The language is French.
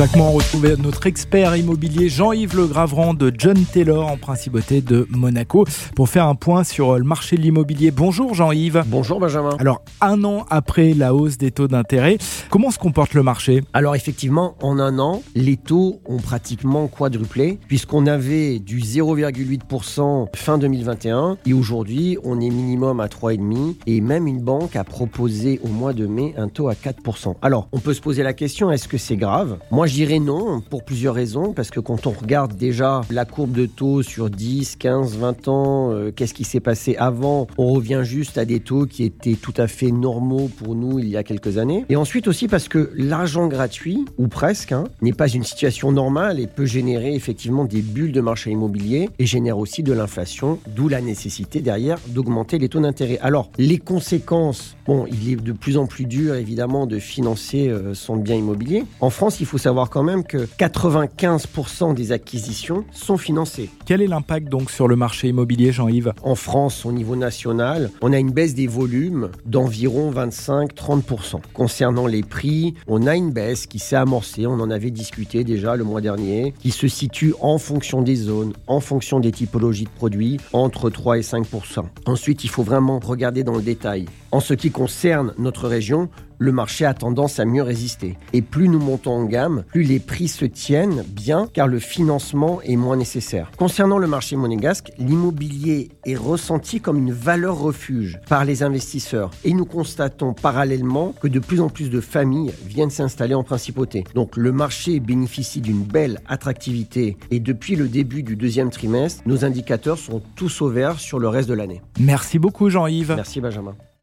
Chaque mois, on retrouve notre expert immobilier Jean-Yves Le Graverand de John Taylor en Principauté de Monaco pour faire un point sur le marché de l'immobilier. Bonjour Jean-Yves. Bonjour Benjamin. Alors, un an après la hausse des taux d'intérêt, comment se comporte le marché? Alors effectivement, en un an, les taux ont pratiquement quadruplé puisqu'on avait du 0,8% fin 2021 et aujourd'hui, on est minimum à 3,5 et même une banque a proposé au mois de mai un taux à 4%. Alors, on peut se poser la question, est-ce que c'est grave? Moi, je dirais non pour plusieurs raisons parce que quand on regarde déjà la courbe de taux sur 10, 15, 20 ans, euh, qu'est-ce qui s'est passé avant On revient juste à des taux qui étaient tout à fait normaux pour nous il y a quelques années. Et ensuite aussi parce que l'argent gratuit, ou presque, hein, n'est pas une situation normale et peut générer effectivement des bulles de marché immobilier et génère aussi de l'inflation, d'où la nécessité derrière d'augmenter les taux d'intérêt. Alors, les conséquences, bon, il est de plus en plus dur évidemment de financer euh, son bien immobilier. En France, il faut savoir quand même que 95% des acquisitions sont financées. Quel est l'impact donc sur le marché immobilier, Jean-Yves? En France, au niveau national, on a une baisse des volumes d'environ 25-30%. Concernant les prix, on a une baisse qui s'est amorcée, on en avait discuté déjà le mois dernier, qui se situe en fonction des zones, en fonction des typologies de produits, entre 3 et 5%. Ensuite, il faut vraiment regarder dans le détail. En ce qui concerne notre région, le marché a tendance à mieux résister. Et plus nous montons en gamme, plus les prix se tiennent bien car le financement est moins nécessaire. Concernant le marché monégasque, l'immobilier est ressenti comme une valeur refuge par les investisseurs et nous constatons parallèlement que de plus en plus de familles viennent s'installer en principauté. Donc le marché bénéficie d'une belle attractivité et depuis le début du deuxième trimestre, nos indicateurs sont tous au vert sur le reste de l'année. Merci beaucoup Jean-Yves. Merci Benjamin.